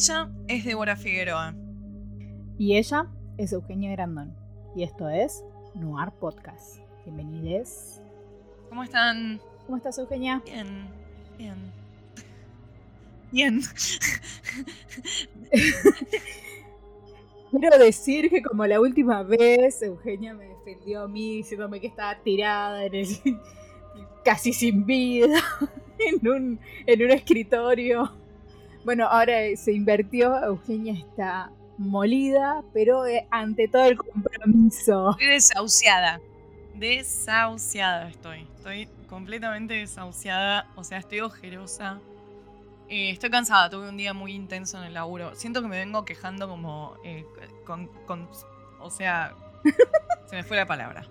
Ella es Débora Figueroa. Y ella es Eugenia Grandón. Y esto es Noir Podcast. Bienvenidos. ¿Cómo están? ¿Cómo estás, Eugenia? Bien, bien. Bien. Quiero decir que como la última vez Eugenia me defendió a mí diciéndome que estaba tirada en el- casi sin vida en un, en un escritorio. Bueno, ahora se invirtió, Eugenia está molida, pero eh, ante todo el compromiso. Estoy desahuciada. Desahuciada estoy. Estoy completamente desahuciada. O sea, estoy ojerosa. Eh, estoy cansada. Tuve un día muy intenso en el laburo. Siento que me vengo quejando como eh, con, con- O sea, se me fue la palabra.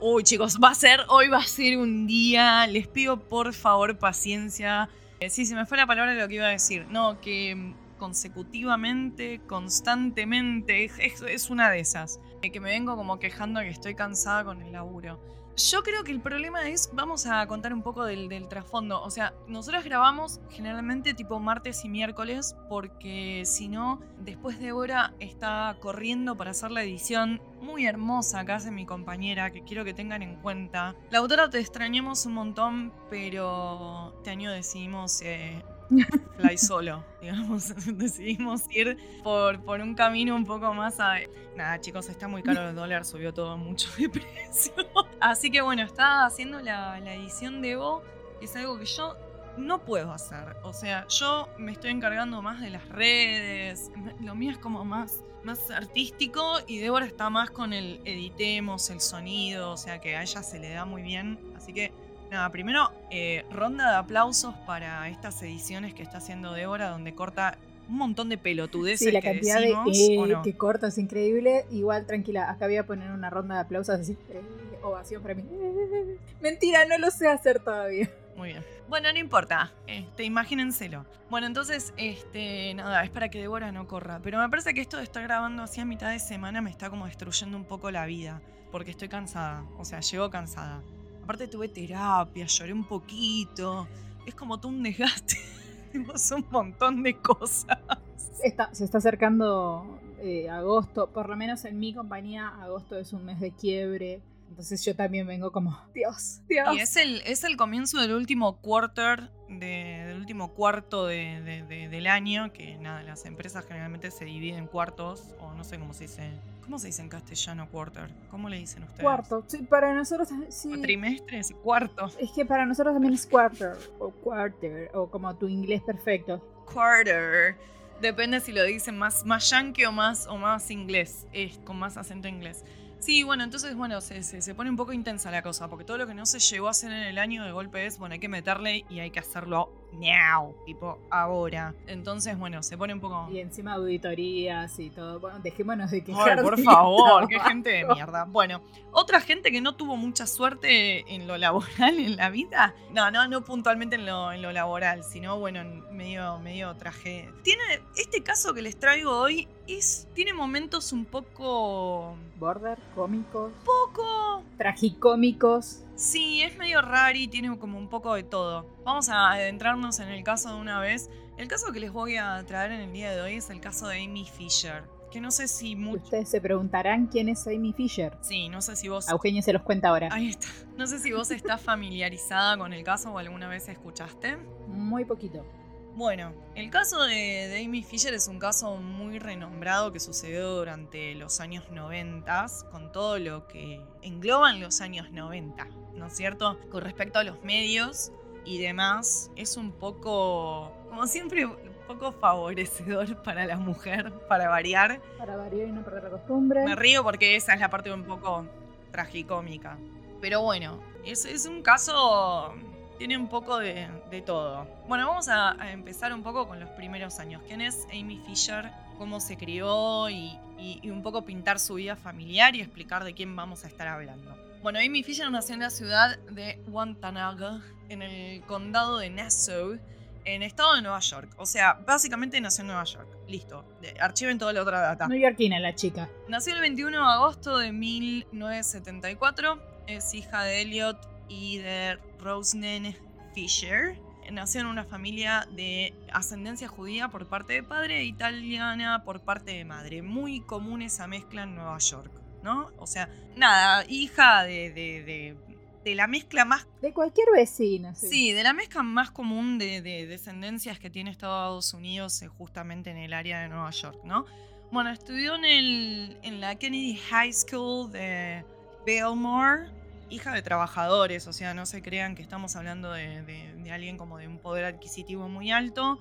Uy, chicos, va a ser, hoy va a ser un día. Les pido por favor paciencia. Eh, sí, se me fue la palabra de lo que iba a decir. No, que mm, consecutivamente, constantemente, es, es- una de esas. Eh, que me vengo como quejando que estoy cansada con el laburo. Yo creo que el problema es, vamos a contar un poco del, trasfondo. O sea, nosotros grabamos generalmente tipo martes y miércoles porque si no, después Débora está corriendo para hacer la edición muy hermosa que hace mi compañera, que quiero que tengan en cuenta. La autora te extrañamos un montón, pero este año decidimos... eh, fly solo, digamos, decidimos ir por, por un camino un poco más a... Nada, chicos, está muy caro el dólar, subió todo mucho de precio. Así que bueno, está haciendo la, edición de Evo, que es algo que yo no puedo hacer. O sea, yo me estoy encargando más de las redes, lo mío es como más, más artístico y Débora está más con el editemos, el sonido, o sea que a ella se le da muy bien. Así que Nada, primero, eh, ronda de aplausos para estas ediciones que está haciendo Débora, donde corta un montón de pelotudeces Sí, la que cantidad decimos, de ¿o eh, no? que corta es increíble. Igual, tranquila, acá voy a poner una ronda de aplausos así. eh, ovación para mí. Mentira, no lo sé hacer todavía. Muy bien. Bueno, no importa. Este, imagínenselo. Bueno, entonces, este, nada, es para que Débora no corra. Pero me parece que esto de estar grabando así a mitad de semana me está como destruyendo un poco la vida. Porque estoy cansada. O sea, llego cansada. Aparte tuve terapia, lloré un poquito. Es como todo un desgaste. Un montón de cosas. Está- se está acercando eh, agosto, por lo menos en mi compañía, agosto es un mes de quiebre. Entonces yo también vengo como, Dios, Dios. Y es el, es el comienzo del último quarter, de- del último cuarto de- de- de- del año, que nada, las empresas generalmente se dividen en cuartos, o no sé cómo se dice. ¿Cómo se dice en castellano quarter? ¿Cómo le dicen ustedes? Cuarto. Sí, para nosotros sí. ¿O trimestres? Cuarto. Es que para nosotros también es quarter o quarter o como tu inglés perfecto. Quarter. Depende si lo dicen más, más yankee o más, o más inglés, es, con más acento inglés. Sí, bueno, entonces, bueno, se, se, se pone un poco intensa la cosa, porque todo lo que no se llegó a hacer en el año de golpe es, bueno, hay que meterle y hay que hacerlo now, tipo ahora. Entonces, bueno, se pone un poco... Y encima auditorías y todo. Bueno, dejémonos de Ay, quejar. por favor, qué gente de mierda. Bueno, otra gente que no tuvo mucha suerte en lo laboral, en la vida. No, no, no puntualmente en lo, en lo laboral, sino bueno, en medio, medio traje. Tiene, este caso que les traigo hoy es, tiene momentos un poco, Border, cómicos, poco, tragicómicos. Sí, es medio raro y tiene como un poco de todo. Vamos a adentrarnos en el caso de una vez. El caso que les voy a traer en el día de hoy es el caso de Amy Fisher. Que no sé si mucho. Ustedes se preguntarán quién es Amy Fisher. Sí, no sé si vos. A Eugenia se los cuenta ahora. Ahí está. No sé si vos estás familiarizada con el caso o alguna vez escuchaste. Muy poquito. Bueno, el caso de, de Amy Fisher es un caso muy renombrado que sucedió durante los años 90, con todo lo que engloban los años 90, ¿no es cierto? Con respecto a los medios y demás, es un poco, como siempre, un poco favorecedor para la mujer, para variar. Para variar y no perder la costumbre. Me río porque esa es la parte un poco tragicómica. Pero bueno, es, es un caso. Tiene un poco de, de todo. Bueno, vamos a, a empezar un poco con los primeros años. ¿Quién es Amy Fisher? cómo se crió y, y- y un poco pintar su vida familiar y explicar de quién vamos a estar hablando. Bueno, Amy Fisher nació en la ciudad de Wampanoag, en el condado de Nassau, en estado de Nueva York. O sea, básicamente nació en Nueva York. Listo. Archiven toda la otra data. Neoyorquina la chica. Nació el 21 de agosto de 1974. Es hija de Elliot y de Rosnen Fisher. Nació en una familia de ascendencia judía por parte de padre e italiana por parte de madre. Muy común esa mezcla en Nueva York, ¿no? O sea, nada, hija de, de- de- de la mezcla más De cualquier vecino. Sí. Sí, de la mezcla más común de, de descendencias que tiene Estados Unidos eh, justamente en el área de Nueva York, ¿no? Bueno, estudió en, el, en la Kennedy High School de Belmore, hija de trabajadores, o sea, no se crean que estamos hablando de, de- de alguien como de un poder adquisitivo muy alto.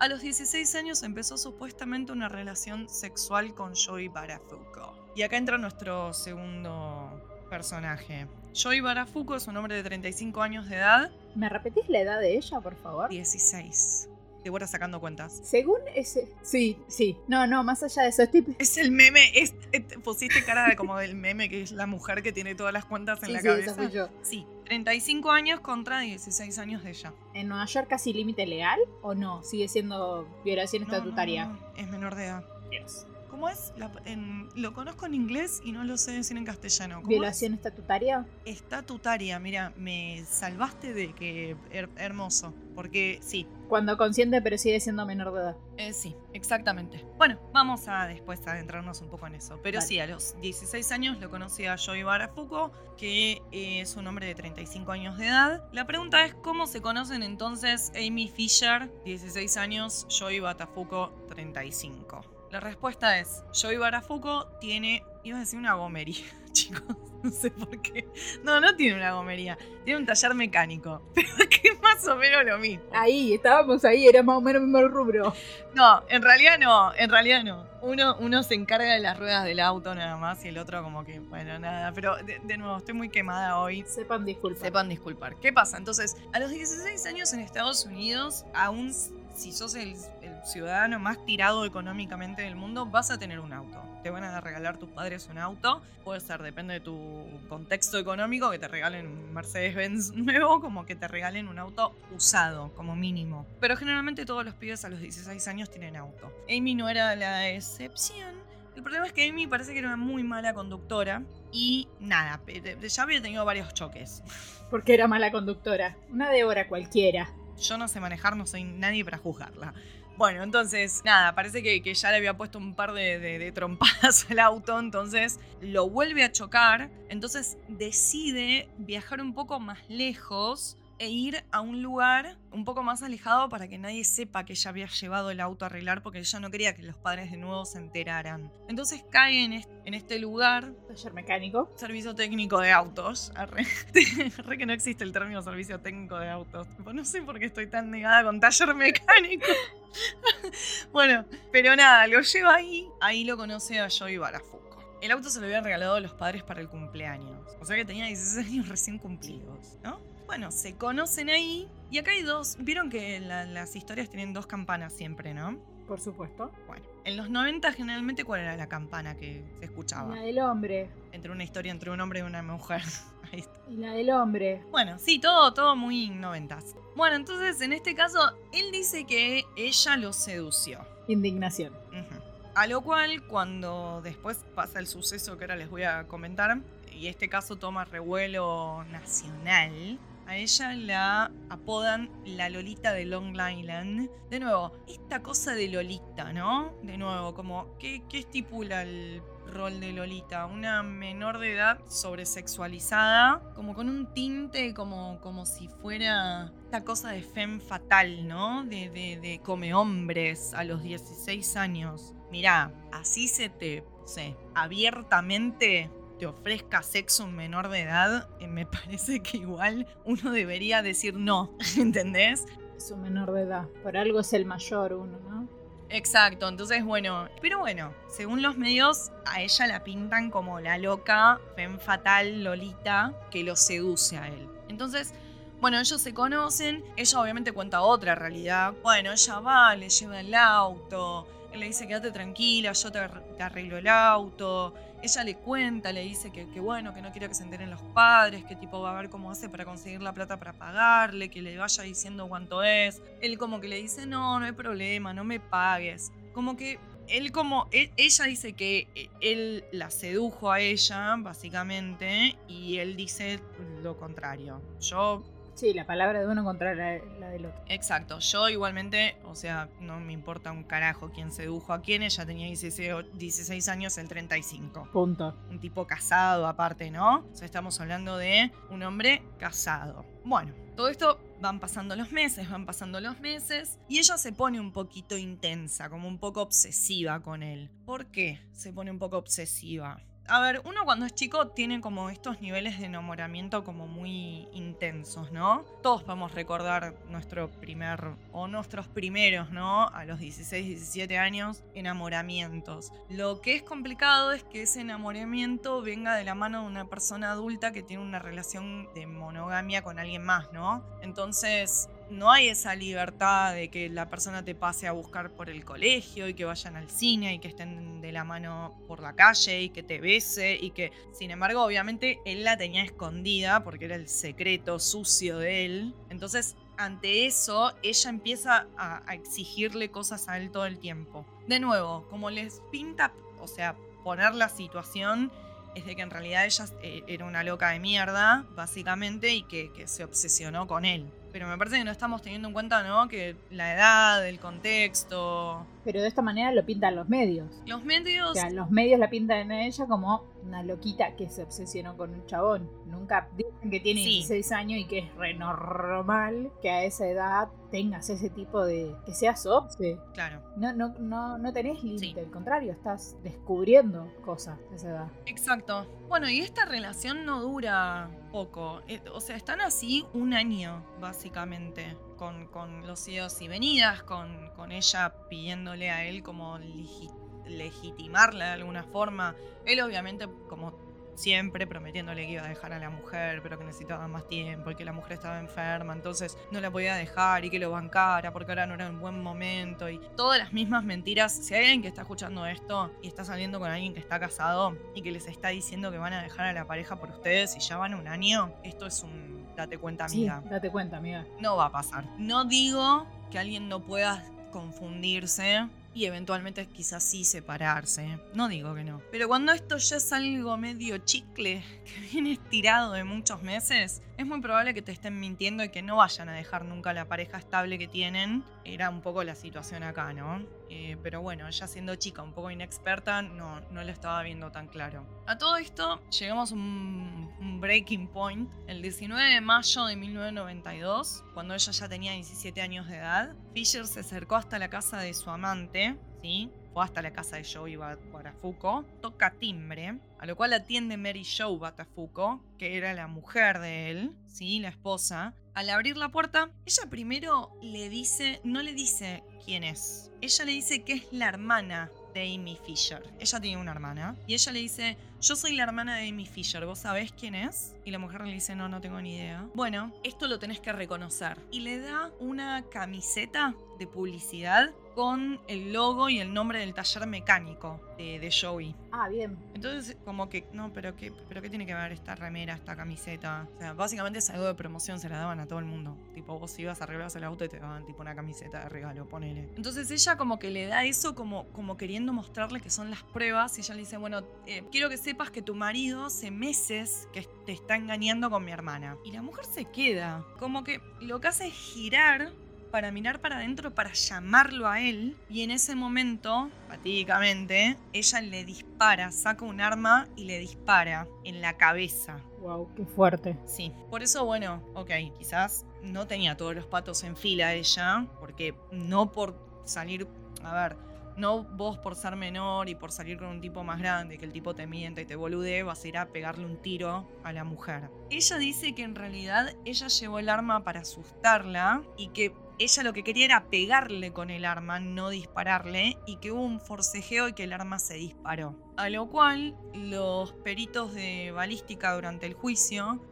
A los 16 años empezó supuestamente una relación sexual con Joey Barafuco. Y acá entra nuestro segundo personaje. Joey Barafuco es un hombre de 35 años de edad, ¿Me repetís la edad de ella, por favor? 16. Te voy sacando cuentas. Según ese. Sí, sí. No, no, más allá de eso, estoy. Es el meme, es, te pusiste cara de como del meme que es la mujer que tiene todas las cuentas en Sí, la sí, cabeza. esa fui yo. Sí, 35 años contra 16 años de ella. ¿En Nueva York casi límite legal o no? ¿Sigue siendo violación No, no, estatutaria? no, es menor de edad. Dios. ¿Cómo es? La- en- lo conozco en inglés y no lo sé decir en castellano. ¿Cómo ¿Violación estatutaria? es? Estatutaria, mira, me salvaste de que her- hermoso. Porque sí, Cuando consciente, pero sigue siendo menor de edad. Eh, sí, exactamente. Bueno, vamos a después adentrarnos un poco en eso. Pero Vale. sí, a los 16 años lo conocí a Joey Barafuco, que eh, es un hombre de 35 años de edad. La pregunta es cómo se conocen entonces Amy Fisher, 16 años, Joey Batafuco, 35. La respuesta es, Joey Barafuco tiene, iba a decir una gomería, chicos, no sé por qué. No, no tiene una gomería, tiene un taller mecánico, pero que es más o menos lo mismo. Ahí, estábamos ahí, era más o menos el mismo rubro. No, en realidad no, en realidad no. Uno, uno se encarga de las ruedas del auto nada más y el otro como que, bueno, nada. Pero de, de nuevo, estoy muy quemada hoy. Sepan disculpar. Sepan disculpar. ¿Qué pasa? Entonces, a los 16 años en Estados Unidos, aún si sos el, el ciudadano más tirado económicamente del mundo, vas a tener un auto. Te van a regalar tus padres un auto. Puede ser, depende de tu contexto económico, que te regalen un Mercedes-Benz nuevo, como que te regalen un auto usado, como mínimo. Pero generalmente todos los pibes a los 16 años tienen auto. Amy no era la excepción. El problema es que Amy parece que era una muy mala conductora. Y nada, ya había tenido varios choques. Porque era mala conductora. Una de hora cualquiera. Yo no sé manejar, no soy nadie para juzgarla. Bueno, entonces, nada, parece que, que ya le había puesto un par de, de- de trompadas al auto, entonces lo vuelve a chocar, entonces decide viajar un poco más lejos e ir a un lugar un poco más alejado para que nadie sepa que ella había llevado el auto a arreglar porque ella no quería que los padres de nuevo se enteraran. Entonces cae en est- en este lugar Taller mecánico. Servicio técnico de autos. Arre. Arre que no existe el término servicio técnico de autos. No sé por qué estoy tan negada con taller mecánico. bueno, pero nada, lo lleva ahí. Ahí lo conoce a Joey Barafuco. El auto se lo habían regalado a los padres para el cumpleaños. O sea que tenía 16 años recién cumplidos, ¿no? Bueno, se conocen ahí. Y acá hay dos. Vieron que la- las historias tienen dos campanas siempre, ¿no? Por supuesto. Bueno, en los 90 generalmente, ¿cuál era la campana que se escuchaba? La del hombre. entre una historia entre un hombre y una mujer. Ahí está. Y la del hombre. Bueno, sí, todo, todo muy noventas. Bueno, entonces en este caso, él dice que ella lo sedució. Indignación. Ujú. A lo cual, cuando después pasa el suceso que ahora les voy a comentar, y este caso toma revuelo nacional, a ella la apodan la Lolita de Long Island. De nuevo, esta cosa de Lolita, ¿no? De nuevo, como, ¿qué, estipula el rol de Lolita? Una menor de edad sobresexualizada, como con un tinte como, como si fuera esta cosa de femme fatal, ¿no? De, de, come hombres a los 16 años. Mirá, así se te, sé, abiertamente te ofrezca sexo un menor de edad, eh, me parece que igual uno debería decir no, ¿entendés? Es un menor de edad. Por algo es el mayor uno, ¿no? Exacto, entonces bueno, pero bueno, según los medios, a ella la pintan como la loca, fen fatal, Lolita, que lo seduce a él. Entonces, bueno, ellos se conocen, ella obviamente cuenta otra realidad. Bueno, ella va, le lleva el auto, él le dice, quédate tranquila, yo te, ar- te arreglo el auto. Ella le cuenta, le dice que, bueno, que no quiere que se enteren los padres, que tipo va a ver cómo hace para conseguir la plata para pagarle, que le vaya diciendo cuánto es. Él como que le dice, no, no hay problema, no me pagues. Como que él como, e- ella dice que e- él la sedujo a ella, básicamente, y él dice lo contrario. Yo Sí, la palabra de uno contra la, la del otro. Exacto, yo igualmente, o sea, no me importa un carajo quién sedujo a quién, ella tenía 16, o- 16 años, el 35. Punto. Un tipo casado aparte, ¿no? O sea, estamos hablando de un hombre casado. Bueno, todo esto van pasando los meses, van pasando los meses, y ella se pone un poquito intensa, como un poco obsesiva con él. ¿Por qué se pone un poco obsesiva? A ver, uno cuando es chico tiene como estos niveles de enamoramiento como muy intensos, ¿no? Todos podemos recordar nuestro primer o nuestros primeros, ¿no? A los 16, 17 años, enamoramientos. Lo que es complicado es que ese enamoramiento venga de la mano de una persona adulta que tiene una relación de monogamia con alguien más, ¿no? Entonces, no hay esa libertad de que la persona te pase a buscar por el colegio y que vayan al cine y que estén de la mano por la calle y que te bese y que, sin embargo, obviamente él la tenía escondida porque era el secreto sucio de él. Entonces, ante eso, ella empieza a, exigirle cosas a él todo el tiempo. De nuevo, como les pinta, o sea, poner la situación es de que en realidad ella eh, era una loca de mierda, básicamente, y que se obsesionó con él. Pero me parece que no estamos teniendo en cuenta, ¿no? Que la edad, el contexto. Pero de esta manera lo pintan los medios. Los O medios. sea, los medios la pintan a ella como una loquita que se obsesionó con un chabón. Nunca dicen que tiene Sí. 16 años y que es re normal que a esa edad tengas ese tipo de... que seas obse. Claro, No, no, no, no tenés límite, Sí. al contrario, estás descubriendo cosas a esa edad. exacto. Bueno, y esta relación no dura poco. Eh, O sea, están así un año, básicamente. Con, los idos y venidas, con, con ella pidiéndole a él como legi- legitimarla de alguna forma. Él obviamente, como siempre, prometiéndole que iba a dejar a la mujer, pero que necesitaba más tiempo y que la mujer estaba enferma, entonces no la podía dejar y que lo bancara porque ahora no era un buen momento y todas las mismas mentiras. Si hay alguien que está escuchando esto y está saliendo con alguien que está casado y que les está diciendo que van a dejar a la pareja por ustedes y ya van un año, esto es un date cuenta, amiga Sí, date cuenta, amiga. no va a pasar. No digo que alguien no pueda confundirse y eventualmente quizás sí separarse. No digo que no. Pero cuando esto ya es algo medio chicle, que viene estirado de muchos meses, es muy probable que te estén mintiendo y que no vayan a dejar nunca la pareja estable que tienen. Era un poco la situación acá, ¿no? Eh, pero bueno, ella siendo chica, un poco inexperta, no, no lo estaba viendo tan claro. A todo esto, llegamos a un, un breaking point. El 19 de mayo de 1992, cuando ella ya tenía 17 años de edad, Fisher se acercó hasta la casa de su amante, ¿sí? Fue hasta la casa de Joey Ba- Batafuco, toca timbre, a lo cual atiende Mary Jo Batafuco, que era la mujer de él, ¿sí? La esposa. Al abrir la puerta, ella primero le dice, no le dice quién es. Ella le dice que es la hermana de Amy Fisher. Ella tiene una hermana. Y ella le dice, yo soy la hermana de Amy Fisher, ¿vos sabés quién es? Y la mujer le dice, no, no tengo ni idea. Bueno, esto lo tenés que reconocer. Y le da una camiseta de publicidad con el logo y el nombre del taller mecánico de, de Joey. Ah, bien. Entonces, como que, no, pero qué, pero qué tiene que ver esta remera, esta camiseta. O sea, básicamente es algo de promoción, se la daban a todo el mundo. Tipo, vos ibas a arreglar el auto y te daban tipo una camiseta de regalo, ponele. Entonces ella como que le da eso como, como queriendo mostrarle que son las pruebas. Y ella le dice, bueno, eh, quiero que sepas que tu marido hace meses que te está engañando con mi hermana. Y la mujer se queda. Como que lo que hace es girar para mirar para adentro, para llamarlo a él. Y en ese momento, fatídicamente, ella le dispara, saca un arma y le dispara en la cabeza. Wow, qué fuerte. Sí, por eso, bueno, ok, quizás no tenía todos los patos en fila ella, porque no por salir, a ver, no vos por ser menor y por salir con un tipo más grande, que el tipo te mienta y te bolude, vas a ir a pegarle un tiro a la mujer. Ella dice que en realidad ella llevó el arma para asustarla y que ella lo que quería era pegarle con el arma, no dispararle, y que hubo un forcejeo y que el arma se disparó. A lo cual los peritos de balística durante el juicio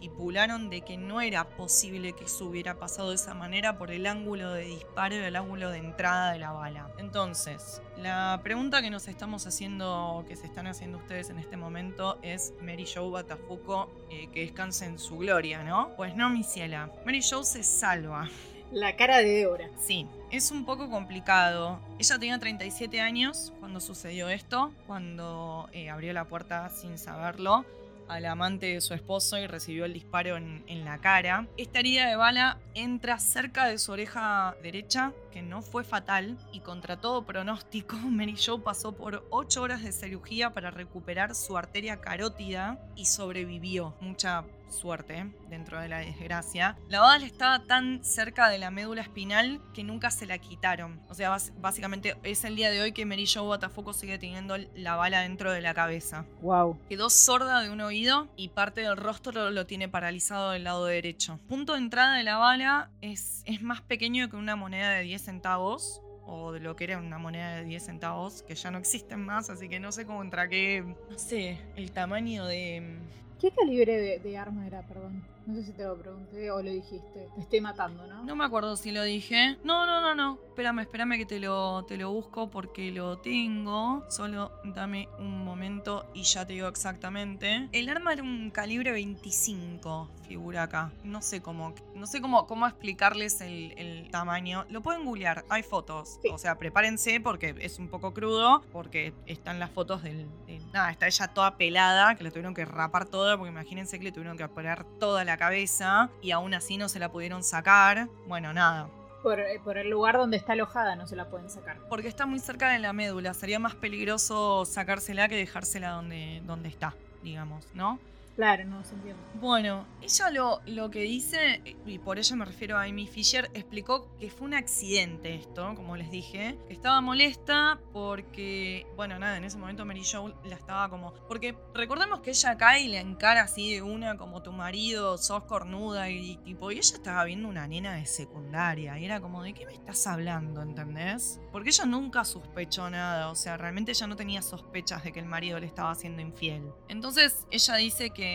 estipularon de que no era posible que eso hubiera pasado de esa manera por el ángulo de disparo y el ángulo de entrada de la bala. Entonces, la pregunta que nos estamos haciendo, que se están haciendo ustedes en este momento es Mary Jo Batafuco, eh, que descanse en su gloria, ¿no? Pues no, mi ciela. Mary Jo se salva. La cara de Débora. Sí, es un poco complicado. Ella tenía 37 años cuando sucedió esto, cuando eh, abrió la puerta sin saberlo al amante de su esposo y recibió el disparo en, en, la cara. Esta herida de bala entra cerca de su oreja derecha, que no fue fatal, y contra todo pronóstico, Mary Jo pasó por 8 horas de cirugía para recuperar su arteria carótida y sobrevivió. Mucha suerte dentro de la desgracia. La bala estaba tan cerca de la médula espinal que nunca se la quitaron. O sea, básicamente es el día de hoy que Mary Jo Botafoco sigue teniendo la bala dentro de la cabeza. Wow. Quedó sorda de un oído y parte del rostro lo tiene paralizado del lado derecho. Punto de entrada de la bala es, es más pequeño que una moneda de 10 centavos o de lo que era una moneda de 10 centavos, que ya no existen más, así que no sé contra qué, no sé, el tamaño de, ¿Qué calibre de, arma era, perdón? No sé si te lo pregunté o lo dijiste. Te estoy matando, ¿no? No me acuerdo si lo dije. No, no, no, no. Espérame, espérame que te lo, te lo busco porque lo tengo. Solo dame un momento y ya te digo exactamente. El arma era un calibre 25, figura acá. No sé cómo, no sé cómo, cómo explicarles el, el tamaño. Lo pueden googlear, hay fotos. Sí. O sea, prepárense porque es un poco crudo. Porque están las fotos del, del- Nada, está ella toda pelada, que la tuvieron que rapar toda, porque imagínense que le tuvieron que operar toda la cabeza y aún así no se la pudieron sacar. Bueno, nada. Por, eh, por el lugar donde está alojada no se la pueden sacar. Porque está muy cerca de la médula. Sería más peligroso sacársela que dejársela donde, donde está, digamos, ¿no? Claro, no se entiende. Bueno, ella lo, lo que dice, y por ella me refiero a Amy Fisher, explicó que fue un accidente esto, como les dije, estaba molesta porque, bueno, nada, en ese momento Mary Jo la estaba como... Porque recordemos que ella cae y le encara así de una como tu marido, sos cornuda y tipo, y ella estaba viendo una nena de secundaria y era como, ¿de qué me estás hablando? ¿Entendés? Porque ella nunca sospechó nada, o sea, realmente ella no tenía sospechas de que el marido le estaba haciendo infiel. Entonces ella dice que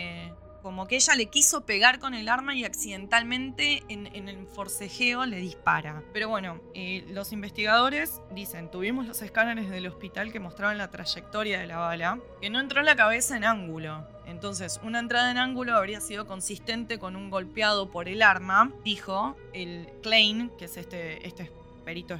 como que ella le quiso pegar con el arma y accidentalmente en, en el forcejeo le dispara. Pero bueno, eh, los investigadores dicen, tuvimos los escáneres del hospital que mostraban la trayectoria de la bala, que no entró en la cabeza en ángulo. Entonces, una entrada en ángulo habría sido consistente con un golpeado por el arma, dijo el Klein, que es este, este perito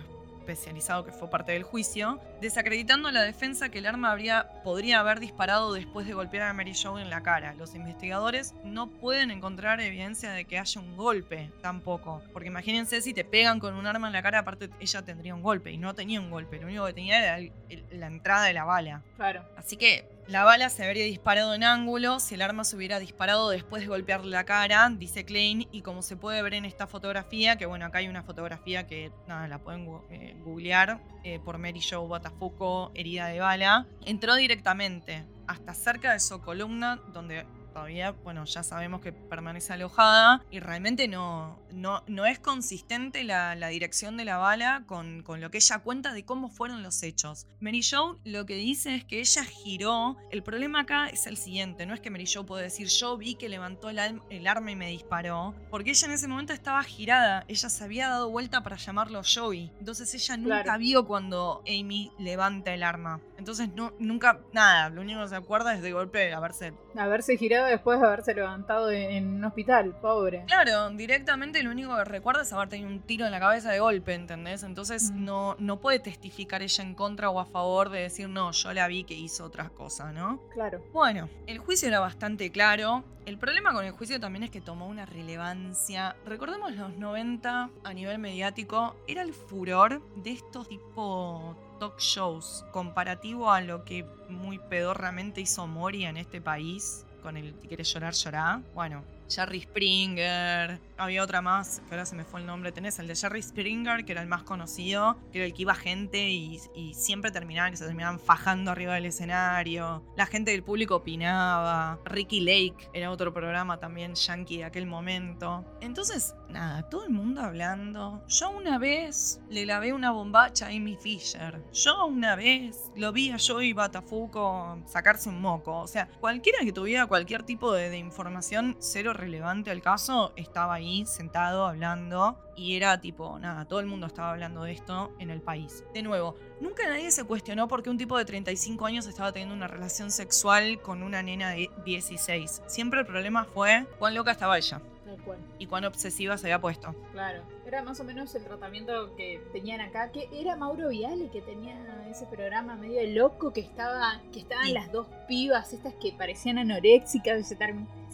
especializado que fue parte del juicio, desacreditando la defensa que el arma habría, podría haber disparado después de golpear a Mary Jo en la cara. Los investigadores no pueden encontrar evidencia de que haya un golpe tampoco. Porque imagínense si te pegan con un arma en la cara, aparte ella tendría un golpe y no tenía un golpe. Lo único que tenía era el- el- la entrada de la bala. Claro. Así que la bala se habría disparado en ángulo si el arma se hubiera disparado después de golpearle la cara, dice Klein, y como se puede ver en esta fotografía, que bueno, acá hay una fotografía que nada, la pueden eh, googlear eh, por Mary Jo Botafuco, herida de bala, entró directamente hasta cerca de su columna donde todavía, bueno, ya sabemos que permanece alojada y realmente no, no, no es consistente la, la dirección de la bala con, con lo que ella cuenta de cómo fueron los hechos. Mary Jo lo que dice es que ella giró. El problema acá es el siguiente, no es que Mary Jo puede decir yo vi que levantó el, al- el arma y me disparó, porque ella en ese momento estaba girada, ella se había dado vuelta para llamarlo Joey, entonces ella nunca Claro. vio cuando Amy levanta el arma. Entonces no, nunca, nada, lo único que se acuerda es de golpe haberse Haberse girado después de haberse levantado en, en un hospital, pobre. Claro, directamente lo único que recuerda es haber tenido un tiro en la cabeza de golpe, ¿entendés? Entonces Mm. no, no puede testificar ella en contra o a favor de decir, no, yo la vi que hizo otras cosas, ¿no? Claro. Bueno, el juicio era bastante claro. El problema con el juicio también es que tomó una relevancia. Recordemos los 90 a nivel mediático, era el furor de estos tipo talk shows comparativo a lo que muy pedorramente hizo Moria en este país con el si quieres llorar, llorá. Bueno, Jerry Springer, había otra más, que ahora se me fue el nombre, tenés el de Jerry Springer, que era el más conocido, que era el que iba gente y, siempre terminaban, que se terminaban fajando arriba del escenario, la gente del público opinaba, Ricky Lake era otro programa también yankee de aquel momento. Entonces, nada, todo el mundo hablando. Yo una vez le lavé una bombacha a Amy Fisher. Yo una vez lo vi a Joey Batafuco sacarse un moco. O sea, cualquiera que tuviera cualquier tipo de, de información cero relevante al caso estaba ahí sentado hablando y era tipo, nada, todo el mundo estaba hablando de esto en el país. De nuevo, nunca nadie se cuestionó por qué un tipo de 35 años estaba teniendo una relación sexual con una nena de 16. Siempre el problema fue cuán loca estaba ella Tal cual. y cuán obsesiva se había puesto. Claro. Era más o menos el tratamiento que tenían acá, que era Mauro Viale que tenía ese programa medio loco que estaba, que estaban Sí. las dos pibas, estas que parecían anoréxicas, y se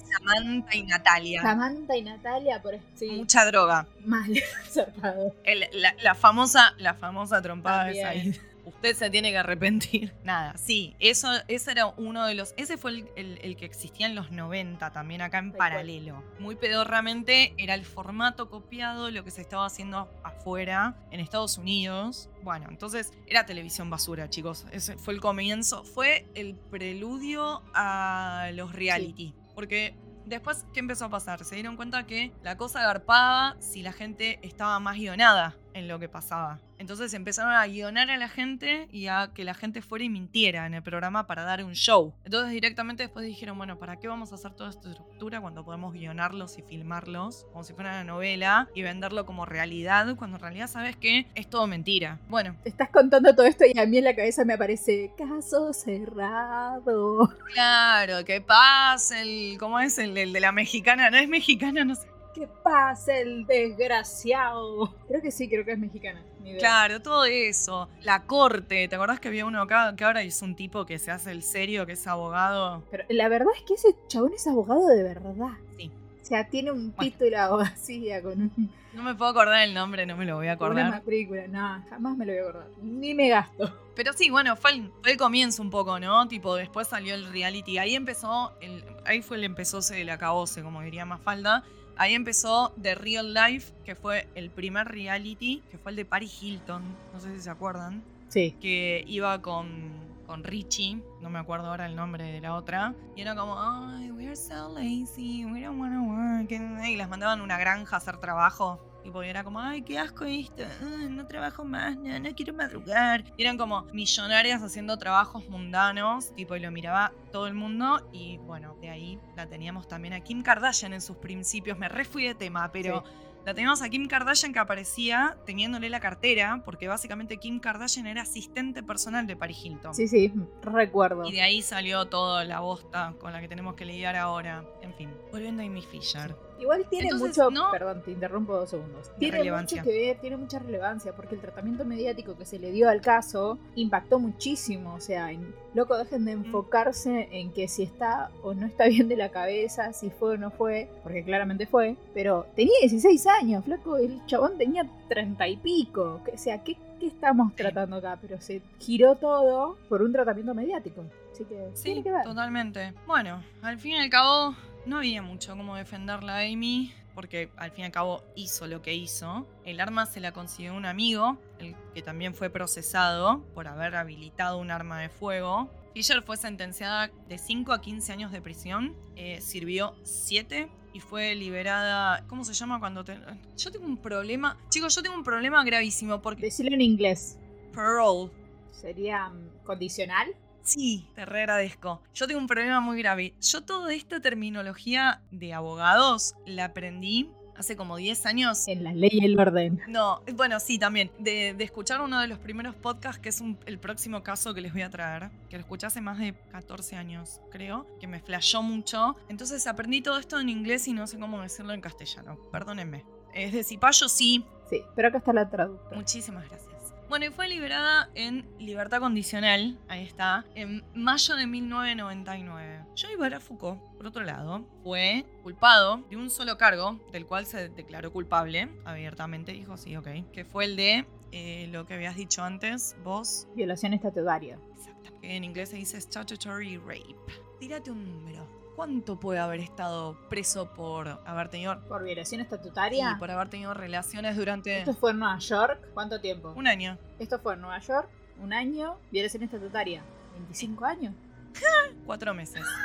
Samantha y Natalia. Samantha y Natalia, por sí, Mucha droga. mal zarpado. El- la, la famosa, la famosa trompada de. Said. Usted se tiene que arrepentir. Nada, sí, eso, ese era uno de los. Ese fue el, el- el que existía en los 90 también acá en paralelo. Muy pedorramente era el formato copiado, lo que se estaba haciendo afuera, en Estados Unidos. Bueno, entonces era televisión basura, chicos. Ese fue el comienzo. Fue el preludio a los reality. Porque después, ¿qué empezó a pasar? Se dieron cuenta que la cosa garpaba si la gente estaba más guionada en lo que pasaba. Entonces empezaron a guionar a la gente y a que la gente fuera y mintiera en el programa para dar un show. Entonces directamente después dijeron, bueno, ¿para qué vamos a hacer toda esta estructura cuando podemos guionarlos y filmarlos como si fuera una novela y venderlo como realidad cuando en realidad sabes que es todo mentira? Bueno, Te estás contando todo esto y a mí en la cabeza me aparece caso cerrado. claro, que pasa el... ¿Cómo es el, el de la mexicana? No es mexicana, no sé. ¿Qué pasa el desgraciado? Creo que sí, creo que es mexicana. Claro, todo eso. La corte, ¿te acordás que había uno acá que ahora es un tipo que se hace el serio, que es abogado? Pero la verdad es que ese chabón es abogado de verdad. Sí. O sea, tiene un Bueno. título de abogacía con, un, No me puedo acordar el nombre, no me lo voy a con una acordar. matrícula. No, jamás me lo voy a acordar. Ni me gasto. Pero sí, bueno, fue el, fue el comienzo un poco, ¿no? Tipo, después salió el reality. Ahí empezó, el, ahí fue el empezóse del acabose, como diría Mafalda. Ahí empezó The Real Life, que fue el primer reality, que fue el de Paris Hilton. No sé si se acuerdan. Sí. que iba con, con Richie, no me acuerdo ahora el nombre de la otra, y era como, ay, we're so lazy, we don't wanna work, y las mandaban a una granja a hacer trabajo. Y era como, ay, qué asco esto, ay, no trabajo más, no, no quiero madrugar. Y eran como millonarias haciendo trabajos mundanos, tipo, y lo miraba todo el mundo. Y bueno, de ahí la teníamos también a Kim Kardashian en sus principios. Me re fui de tema, pero la teníamos a Kim Kardashian que aparecía teniéndole la cartera, porque básicamente Kim Kardashian era asistente personal de Paris Hilton. Sí, sí, recuerdo. Y de ahí salió toda la bosta con la que tenemos que lidiar ahora. En fin, volviendo a Amy Fisher. Igual tiene Entonces, mucho, no- perdón, te interrumpo dos segundos. Tiene relevancia. mucho que ver, tiene mucha relevancia, porque el tratamiento mediático que se le dio al caso impactó muchísimo. O sea, en, loco, dejen de enfocarse en que si está o no está bien de la cabeza, si fue o no fue, porque claramente fue. Pero tenía 16 años, flaco, el chabón tenía 30 y pico. O sea, ¿qué, qué estamos tratando acá? Pero se giró todo por un tratamiento mediático. Así que Sí, tiene que ver. totalmente. Bueno, al fin y al cabo, no había mucho como defenderla a Amy, porque al fin y al cabo hizo lo que hizo. El arma se la consiguió un amigo, el que también fue procesado por haber habilitado un arma de fuego. Fisher fue sentenciada de 5 a 15 años de prisión, eh, sirvió 7 y fue liberada. ¿Cómo se llama cuando te.? Yo tengo un problema. Chicos, yo tengo un problema gravísimo porque. Decirlo en inglés. Parole. ¿Sería mm, condicional? Sí, te re agradezco. Yo tengo un problema muy grave. Yo toda esta terminología de abogados la aprendí hace como 10 años. En la ley y el orden. No, bueno, sí, también. De, de escuchar uno de los primeros podcasts, que es un- el próximo caso que les voy a traer, que lo escuché hace más de 14 años, creo, que me flashó mucho. Entonces aprendí todo esto en inglés y no sé cómo decirlo en castellano. Perdónenme. Es de Cipayo, sí, Sí, pero acá está la traductora. Muchísimas gracias. Bueno, y fue liberada en libertad condicional, ahí está, en mayo de 1999. Joey Foucault, por otro lado, fue culpado de un solo cargo, del cual se declaró culpable abiertamente, dijo sí, ok, que fue el de eh, lo que habías dicho antes, vos, Violación estatutaria. exacto, que en inglés se dice statutory rape. Tírate un número. ¿Cuánto puede haber estado preso por haber tenido, ¿Por violación sí, estatutaria? por haber tenido relaciones durante ¿Esto fue en Nueva York? ¿Cuánto tiempo? un año? Esto fue en Nueva York, un año, violación estatutaria. ¿25 años? Cuatro meses.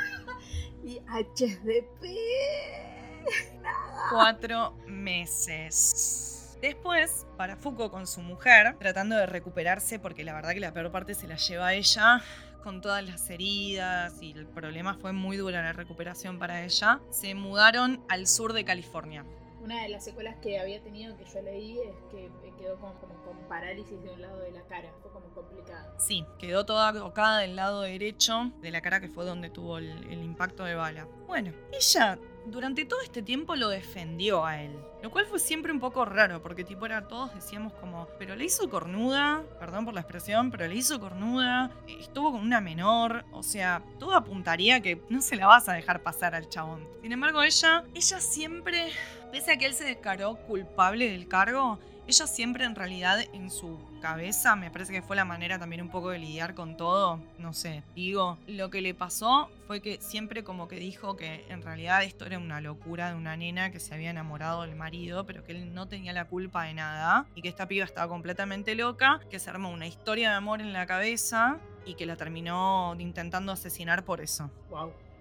Y HDP. Cuatro meses. Después, para Foucault con su mujer, tratando de recuperarse, porque la verdad que la peor parte se la lleva a ella, con todas las heridas y el problema fue muy dura la recuperación para ella, se mudaron al sur de California. Una de las secuelas que había tenido que yo leí es que quedó como, como con parálisis de un lado de la cara. Fue como complicado. Sí, quedó toda tocada del lado derecho de la cara que fue donde tuvo el, el impacto de bala. Bueno, ella durante todo este tiempo lo defendió a él. Lo cual fue siempre un poco raro, porque tipo era todos decíamos como, pero le hizo cornuda, perdón por la expresión, pero le hizo cornuda, estuvo con una menor, o sea, todo apuntaría que no se la vas a dejar pasar al chabón. Sin embargo, ella, ella siempre, pese a que él se declaró culpable del cargo, ella siempre en realidad en su cabeza, me parece que fue la manera también un poco de lidiar con todo, no sé, digo, lo que le pasó fue que siempre como que dijo que en realidad esto era una locura de una nena que se había enamorado del marido, pero que él no tenía la culpa de nada y que esta piba estaba completamente loca, que se armó una historia de amor en la cabeza y que la terminó intentando asesinar por eso.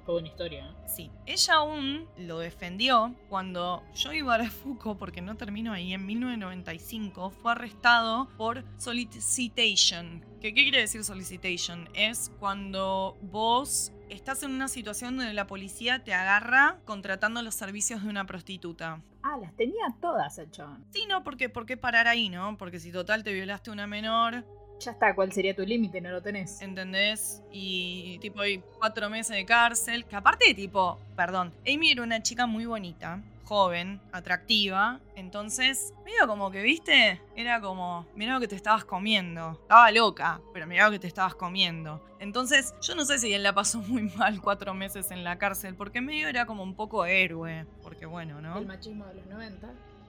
Fue una historia. ¿eh? Sí, ella aún lo defendió cuando Joey Barafuco, porque no terminó ahí, en 1995 fue arrestado por solicitation. ¿Qué, ¿Qué quiere decir solicitation? Es cuando vos estás en una situación donde la policía te agarra contratando los servicios de una prostituta. Ah, las tenía todas el chabón. Sí, no, porque ¿por qué parar ahí, no? Porque si total te violaste a una menor, Ya está, ¿cuál sería tu límite? No lo tenés. ¿entendés? Y tipo hay cuatro meses de cárcel. Que aparte, tipo, perdón, Amy era una chica muy bonita, joven, atractiva. Entonces, medio como que, viste, era como, mirá lo que te estabas comiendo. Estaba loca, pero mirá lo que te estabas comiendo. Entonces, yo no sé si él la pasó muy mal cuatro meses en la cárcel, porque medio era como un poco héroe. Porque bueno, ¿no? El machismo de los 90.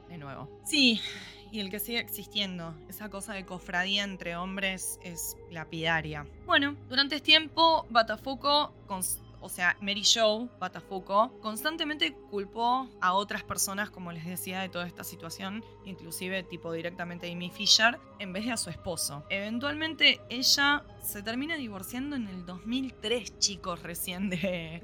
de nuevo. Sí, y el que sigue existiendo. Esa cosa de cofradía entre hombres es lapidaria. Bueno, durante este tiempo, Batafuco, o sea, Mary Jo Batafuco, constantemente culpó a otras personas, como les decía, de toda esta situación, inclusive tipo directamente a Amy Fisher, en vez de a su esposo. Eventualmente ella se termina divorciando en el 2003, chicos, recién de,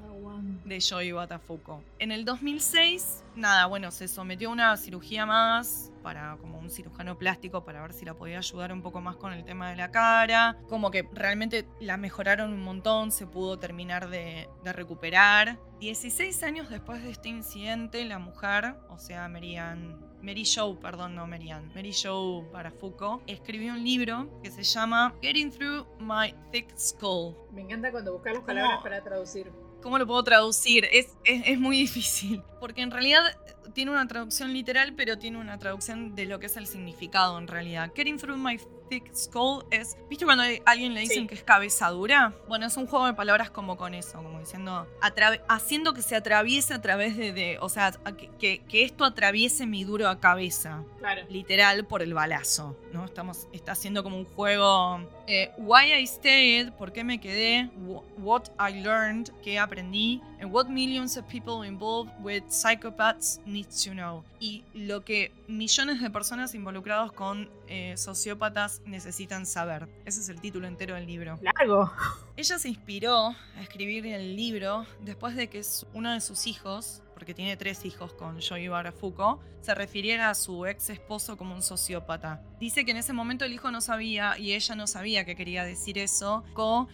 de Joey Batafuco. En el 2006, nada, bueno, se sometió a una cirugía más para como un cirujano plástico para ver si la podía ayudar un poco más con el tema de la cara. Como que realmente la mejoraron un montón, se pudo terminar de, de recuperar. 16 años después de este incidente, la mujer, o sea, Marianne Mary Jo, perdón, no Marianne, Mary Jo Barafuco, escribió un libro que se llama Getting Through My Thick Skull. Me encanta cuando buscas las palabras para traducir. ¿Cómo lo puedo traducir? Es, es, muy difícil. Porque en realidad tiene una traducción literal, pero tiene una traducción de lo que es el significado en realidad. Getting through my thick skull es. ¿Viste cuando a alguien le dicen Sí. que es cabeza dura? Bueno, es un juego de palabras como con eso, como diciendo. haciendo que se atraviese a través de. de- o sea, que, que- que esto atraviese mi duro a cabeza Claro. literal por el balazo, ¿no? Estamos, está haciendo como un juego. eh, why I stayed, por qué me quedé, wh- what I learned, qué aprendí, and what millions of people involved with psychopaths need to know. Y lo que millones de personas involucrados con eh, sociópatas necesitan saber. Ese es el título entero del libro. Largo. Ella se inspiró a escribir el libro después de que uno de sus hijos, porque tiene tres hijos con Joey Barafuco, se refiriera a su ex esposo como un sociópata. Dice que en ese momento el hijo no sabía y ella no sabía que quería decir eso,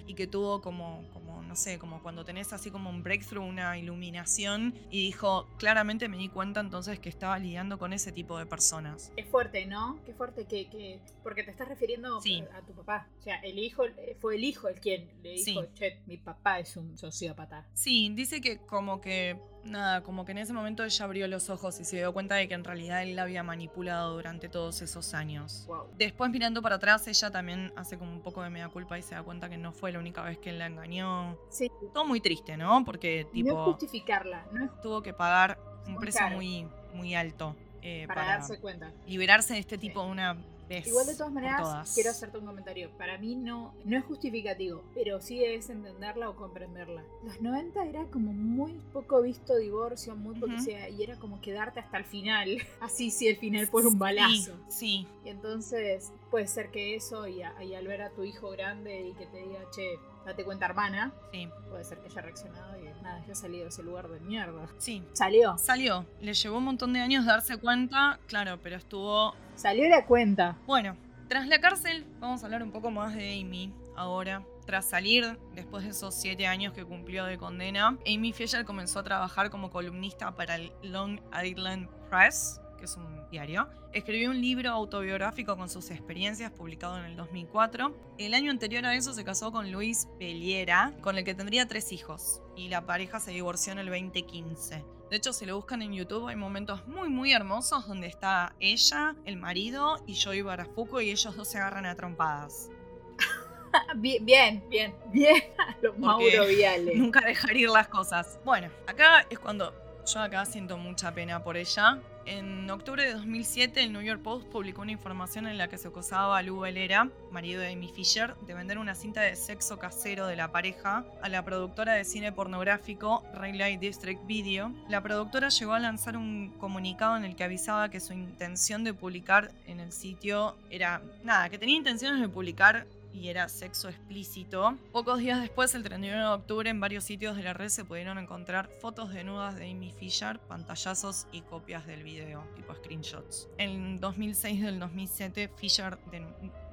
y que tuvo como, como, no sé, como cuando tenés así como un breakthrough, una iluminación, y dijo, claramente me di cuenta entonces que estaba lidiando con ese tipo de personas. Es fuerte, ¿no? Qué fuerte que, que- Porque te estás refiriendo Sí. a tu papá. O sea, el hijo eh, fue el hijo el quien le dijo, Sí. che, mi papá es un sociópata. Sí, dice que como que, nada, como que en ese momento ella abrió los ojos y se dio cuenta de que en realidad él la había manipulado durante todos esos años. Wow. Después mirando para atrás, ella también hace como un poco de mea culpa y se da cuenta que no fue la única vez que él la engañó. Sí. Todo muy triste, ¿no? Porque No tipo justificarla, no tuvo que pagar un precio muy, muy alto eh, para, para, darse cuenta. liberarse de este tipo de una ves Igual de todas por maneras, todas. quiero hacerte un comentario. Para mí no, no es justificativo, pero sí es entenderla o comprenderla. Los 90 era como muy poco visto divorcio, muy poco, Ujú. o sea, y era como quedarte hasta el final. Así si el final fuera un balazo. Sí, sí. Y entonces puede ser que eso y, a- y al ver a tu hijo grande y que te diga, che, date cuenta hermana, sí, puede ser que haya reaccionado y nada, haya salido de ese lugar de mierda. sí. Salió, Salió, le llevó un montón de años darse cuenta, claro, pero estuvo salió la cuenta. Bueno, tras la cárcel, vamos a hablar un poco más de Amy ahora. Tras salir, después de esos siete años que cumplió de condena, Amy Fisher comenzó a trabajar como columnista para el Long Island Press, que es un diario. Escribió un libro autobiográfico con sus experiencias, publicado en el 2004. El año anterior a eso se casó con Luis Peliera, con el que tendría tres hijos, y la pareja se divorció en el 2015. De hecho, si lo buscan en YouTube, hay momentos muy, muy hermosos donde está ella, el marido y Joey Barafuco, y ellos dos se agarran a trompadas. Bien, bien, bien, bien. a Los Mauro Viales. Nunca dejar ir las cosas. Bueno, acá es cuando yo acá siento mucha pena por ella. En octubre de 2007, el New York Post publicó una información en la que se acusaba a Lou Velera, marido de Amy Fisher, de vender una cinta de sexo casero de la pareja a la productora de cine pornográfico Red Light District Video. La productora llegó a lanzar un comunicado en el que avisaba que su intención de publicar en el sitio era nada, que tenía intenciones de publicar y era sexo explícito. Pocos días después, el 31 de octubre, en varios sitios de la red se pudieron encontrar fotos desnudas de Amy Fisher, pantallazos y copias del video, tipo screenshots. En 2006 y el 2007, Fisher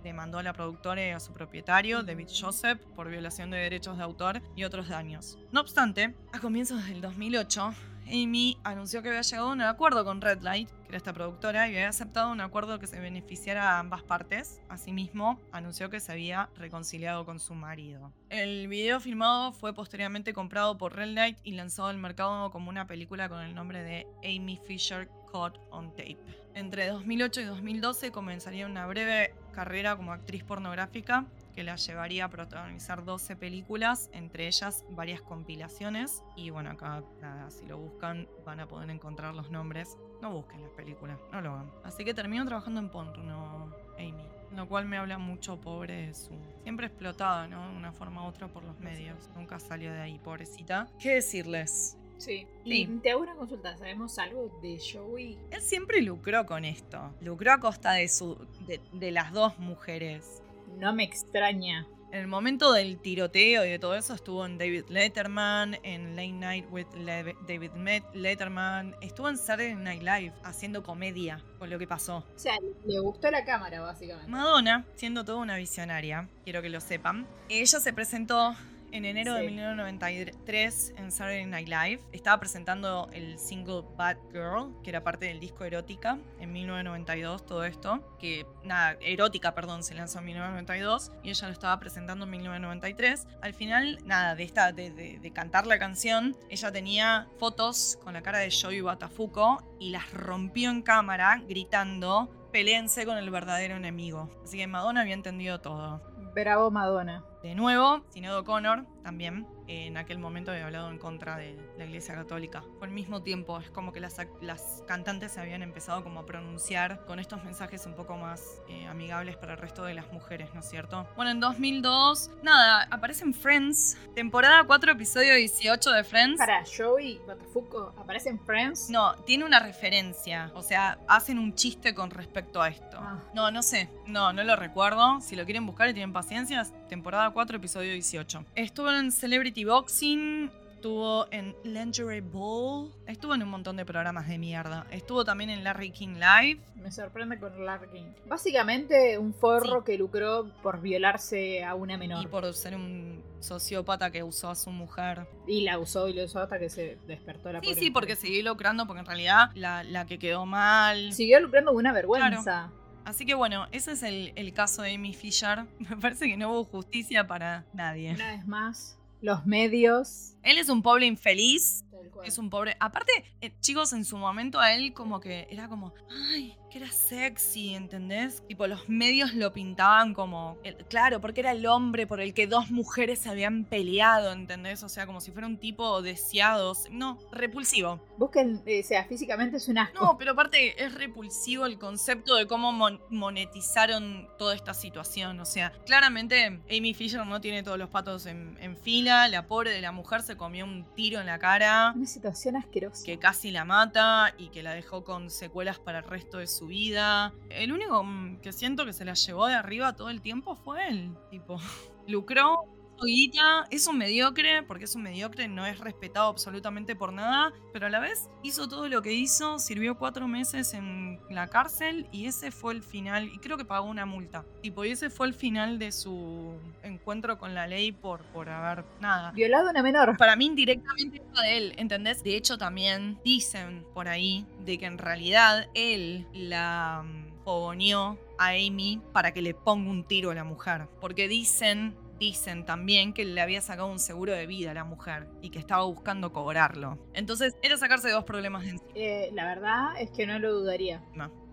demandó a la productora y a su propietario, David Joseph, por violación de derechos de autor y otros daños. No obstante, a comienzos del 2008, Amy anunció que había llegado a un acuerdo con Red Light, que era esta productora, y había aceptado un acuerdo que se beneficiara a ambas partes. Asimismo, anunció que se había reconciliado con su marido. El video filmado fue posteriormente comprado por Red Light y lanzado al mercado como una película con el nombre de Amy Fisher Caught on Tape. Entre 2008 y 2012 comenzaría una breve carrera como actriz pornográfica que la llevaría a protagonizar 12 películas, entre ellas varias compilaciones. Y bueno, acá nada, si lo buscan van a poder encontrar los nombres. No busquen las películas, no lo hagan. Así que terminó trabajando en porno, Amy. Lo cual me habla mucho, pobre de su. Siempre explotada, ¿no? De una forma u otra por los medios. Nunca salió de ahí, pobrecita. ¿Qué decirles? Sí. Sí. Te hago una consulta, ¿sabemos algo de Joey? Él siempre lucró con esto. Lucró a costa de, su, de, de las dos mujeres. No me extraña. En el momento del tiroteo y de todo eso estuvo en David Letterman, en Late Night with Le- David Letterman, estuvo en Saturday Night Live haciendo comedia con lo que pasó. O sea, le gustó la cámara, básicamente. Madonna, siendo toda una visionaria, quiero que lo sepan, ella se presentó en enero de Sí. 1993 en Saturday Night Live. Estaba presentando el single Bad Girl, que era parte del disco Erótica, en 1992, todo esto. Que, nada, Erótica, perdón, se lanzó en 1992 y ella lo estaba presentando en 1993. Al final, nada, de, esta, de, de- de cantar la canción, ella tenía fotos con la cara de Joey Batafuco y las rompió en cámara gritando. Peleense con el verdadero enemigo. Así que Madonna había entendido todo. Bravo Madonna. De nuevo, Sinead O'Connor también en aquel momento había hablado en contra de la Iglesia Católica. El mismo tiempo, es como que las, las cantantes se habían empezado como a pronunciar con estos mensajes un poco más eh, amigables para el resto de las mujeres, ¿no es cierto? Bueno, en 2002, nada, aparece en Friends, temporada 4, episodio 18 de Friends. Para Joey Batafuco, ¿aparece en Friends? No, tiene una referencia. O sea, hacen un chiste con respecto a esto. Ah. No, no sé. No, no lo recuerdo. Si lo quieren buscar y tienen paciencia, temporada 4, episodio 18. Estuvo en Celebrity Boxing. Estuvo en Lingerie Bowl. Estuvo en un montón de programas de mierda. Estuvo también en Larry King Live. Me sorprende con Larkin. Básicamente un forro que lucró por violarse a una menor. Y por ser un sociópata que usó a su mujer. Y la usó y lo usó hasta que se despertó la Sí, pobre sí, porque siguió lucrando, porque en realidad la, la que quedó mal. Siguió lucrando con una vergüenza. Así que bueno, ese es el, el caso de Amy Fisher. Me parece que no hubo justicia para nadie. Una vez más, los medios. Él es un pobre infeliz es un pobre. Aparte, eh, chicos, en su momento a él como que era como, ay, que era sexy, ¿entendés? Tipo, los medios lo pintaban como, el- claro, porque era el hombre por el que dos mujeres se habían peleado, ¿entendés? O sea, como si fuera un tipo deseado. No, repulsivo. Busquen, eh, o sea, físicamente es un asco. No, pero aparte es repulsivo el concepto de cómo mon- monetizaron toda esta situación. O sea, claramente Amy Fisher no tiene todos los patos en, en fila. La pobre de la mujer se comió un tiro en la cara Una situación asquerosa. que casi la mata y que la dejó con secuelas para el resto de su vida. El único mm, que siento que se la llevó de arriba todo el tiempo fue él. Tipo, lucró, guita, es un mediocre, porque es un mediocre, no es respetado absolutamente por nada, pero a la vez hizo todo lo que hizo, sirvió cuatro meses en la cárcel y ese fue el final, y creo que pagó una multa. Tipo, y ese fue el final de su encuentro con la ley por, por haber nada. Violado a una menor. Para mí indirectamente es de él, ¿entendés? De hecho también dicen por ahí de que en realidad él la mm, fogoneó a Amy para que le ponga un tiro a la mujer. Porque dicen, dicen también que le había sacado un seguro de vida a la mujer y que estaba buscando cobrarlo. Entonces era sacarse dos problemas de encima. Eh, la verdad es que no lo dudaría.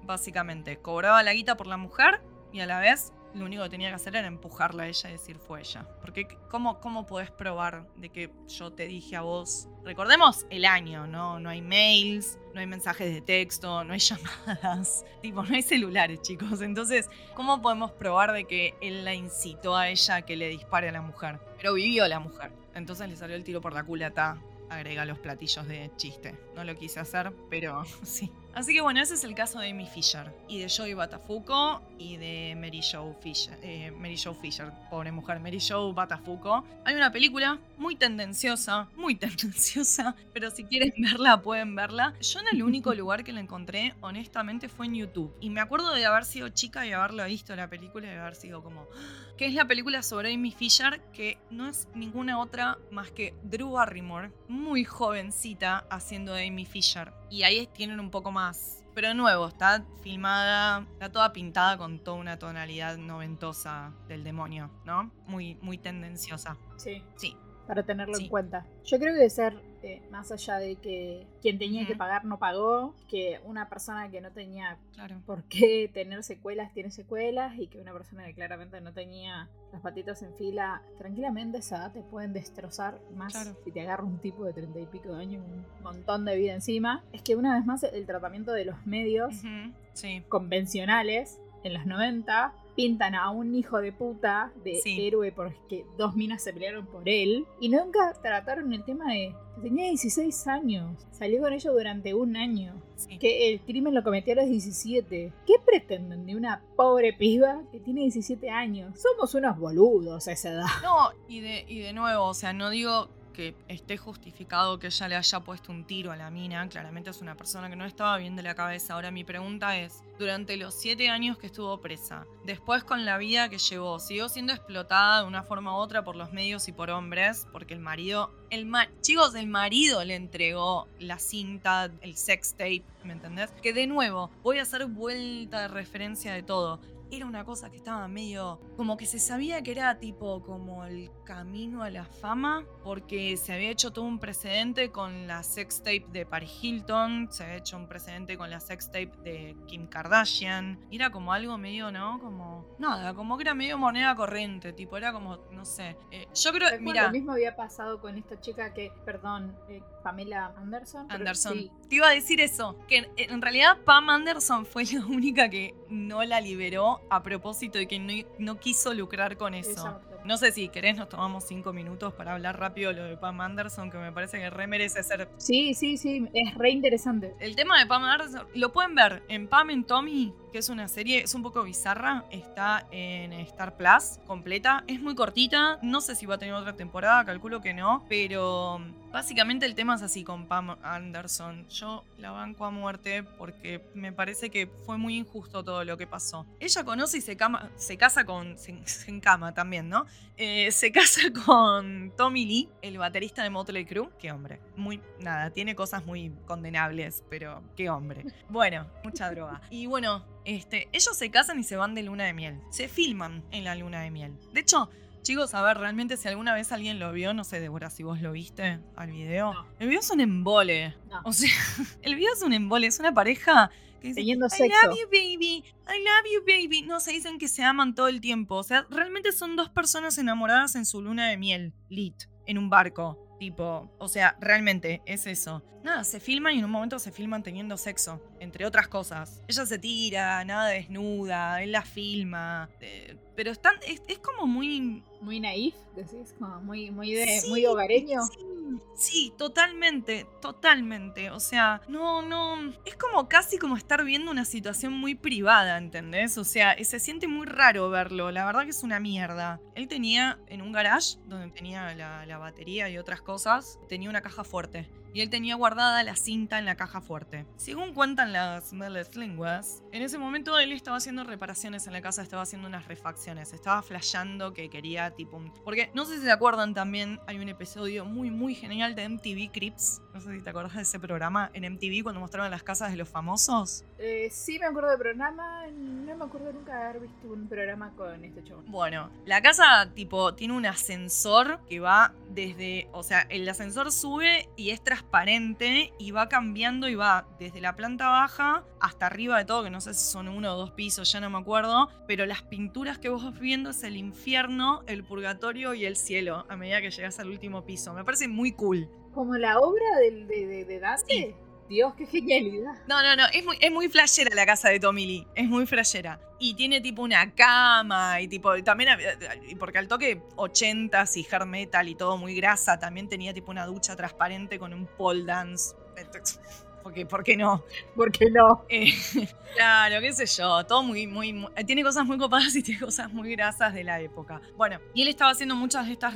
Básicamente, cobraba la guita por la mujer y a la vez lo único que tenía que hacer era empujarla a ella y decir fue ella. Porque ¿cómo, cómo podés probar de que yo te dije a vos? Recordemos el año, ¿no? No hay mails, no hay mensajes de texto, no hay llamadas, tipo, no hay celulares, chicos. Entonces, ¿cómo podemos probar de que él la incitó a ella a que le dispare a la mujer? Pero vivió la mujer. Entonces le salió el tiro por la culata. Agrega los platillos de chiste. No lo quise hacer, pero sí. Así que bueno, ese es el caso de Amy Fisher y de Joey Batafuco y de Mary Jo Fisher. eh, Mary Jo Fisher, pobre mujer, Mary Jo Batafuco. Hay una película muy tendenciosa, muy tendenciosa, pero si quieren verla, pueden verla. Yo en el único lugar que la encontré, honestamente, fue en YouTube. Y me acuerdo de haber sido chica y haberla visto la película y haber sido como, que es la película sobre Amy Fisher, que no es ninguna otra más que Drew Barrymore, muy jovencita, haciendo de Amy Fisher. Y ahí tienen un poco más. Pero de nuevo, está filmada, está toda pintada con toda una tonalidad noventosa del demonio, ¿no? Muy, muy tendenciosa. Sí. Sí. Para tenerlo Sí. en cuenta. Yo creo que de ser, eh, más allá de que quien tenía que Ujú. pagar no pagó, que una persona que no tenía Claro. por qué tener secuelas tiene secuelas y que una persona que claramente no tenía las patitas en fila, tranquilamente esa edad te pueden destrozar más Claro. si te agarra un tipo de treinta y pico de años, un montón de vida encima. Es que una vez más el tratamiento de los medios Sí. convencionales en los 90 pintan a un hijo de puta de Sí. héroe porque dos minas se pelearon por él y nunca trataron el tema de que tenía 16 años, salió con ellos durante un año, sí. que el crimen lo cometió a los 17. ¿Qué pretenden de una pobre piba que tiene 17 años? Somos unos boludos a esa edad. No, y de, y de nuevo, o sea, no digo que esté justificado que ella le haya puesto un tiro a la mina. Claramente es una persona que no estaba bien de la cabeza. Ahora mi pregunta es, durante los siete años que estuvo presa, después con la vida que llevó, siguió siendo explotada de una forma u otra por los medios y por hombres, porque el marido, el ma- chicos, el marido le entregó la cinta, el sex tape, ¿me entendés? Que de nuevo, voy a hacer vuelta de referencia de todo era una cosa que estaba medio. como que se sabía que era tipo como el camino a la fama, porque se había hecho todo un precedente con la sex tape de Paris Hilton, se había hecho un precedente con la sex tape de Kim Kardashian. Era como algo medio, ¿no? Como. Nada, como que era medio moneda corriente, tipo, era como, no sé. Eh, yo creo, mira. Lo mismo había pasado con esta chica que, perdón, eh, Pamela Anderson. Anderson. sí, Te iba a decir eso, que en, en realidad Pam Anderson fue la única que no la liberó a propósito y que no, no quiso lucrar con eso. exacto. No sé si querés, nos tomamos cinco minutos para hablar rápido lo de Pam Anderson, que me parece que re merece ser. Sí, sí, sí, es re interesante. El tema de Pam Anderson lo pueden ver en Pam and Tommy, que es una serie, es un poco bizarra, está en Star Plus completa, es muy cortita, no sé si va a tener otra temporada, calculo que no, pero básicamente el tema es así con Pam Anderson. Yo la banco a muerte porque me parece que fue muy injusto todo lo que pasó. Ella conoce y se, cama- se casa con. Se, se encama también, ¿no? Eh, se casa con Tommy Lee, el baterista de Motley Crue. Qué hombre. Muy. Nada, tiene cosas muy condenables, pero qué hombre. Bueno, mucha droga. Y bueno, este, ellos se casan y se van de luna de miel. Se filman en la luna de miel. De hecho, Chicos, a ver, realmente si alguna vez alguien lo vio, no sé, Débora, si vos lo viste al video. No. El video es un embole. No. O sea, el video es un embole, es una pareja que dice, Teniendo I sexo. love you, baby. I love you, baby. No, se dicen que se aman todo el tiempo. O sea, realmente son dos personas enamoradas en su luna de miel, lit, en un barco. Tipo, o sea, realmente es eso. Nada, se filman y en un momento se filman teniendo sexo, entre otras cosas. Ella se tira, nada desnuda, él la filma. eh, pero están, es, es como muy Muy naif, decís, como muy, muy de, Sí, muy hogareño. Sí, sí, totalmente, totalmente. O sea, no, no. Es como casi como estar viendo una situación muy privada, ¿entendés? O sea, eh, se siente muy raro verlo. La verdad que es una mierda. Él tenía en un garage donde tenía la, la batería y otras cosas, tenía una caja fuerte. Y él tenía guardada la cinta en la caja fuerte. Según cuentan las malas lenguas, en ese momento él estaba haciendo reparaciones en la casa, estaba haciendo unas refacciones, estaba flasheando que quería tipo... un- Porque no sé si se acuerdan también, hay un episodio muy muy genial de MTV Crips, no sé si te acordás de ese programa en MTV cuando mostraron las casas de los famosos. Eh, sí me acuerdo del programa, no me acuerdo nunca de haber visto un programa con este chabón. Bueno, la casa tipo tiene un ascensor que va desde, o sea, el ascensor sube y es transparente y va cambiando y va desde la planta baja hasta arriba de todo, que no sé si son uno o dos pisos, ya no me acuerdo, pero las pinturas que vos vas viendo es el infierno, el purgatorio y el cielo a medida que llegas al último piso. Me parece muy cool. Como la obra de, de, de Dante. Dios, qué genialidad. No, no, no, es muy, es muy flashera la casa de Tommy Lee, es muy flashera. Y tiene tipo una cama y tipo, también, porque al toque 80s y hair metal y todo muy grasa, también tenía tipo una ducha transparente con un pole dance. Porque, ¿por qué no? ¿Por qué no? Eh, claro, qué sé yo, todo muy, muy, muy- Tiene cosas muy copadas y tiene cosas muy grasas de la época. Bueno, y él estaba haciendo muchas de estas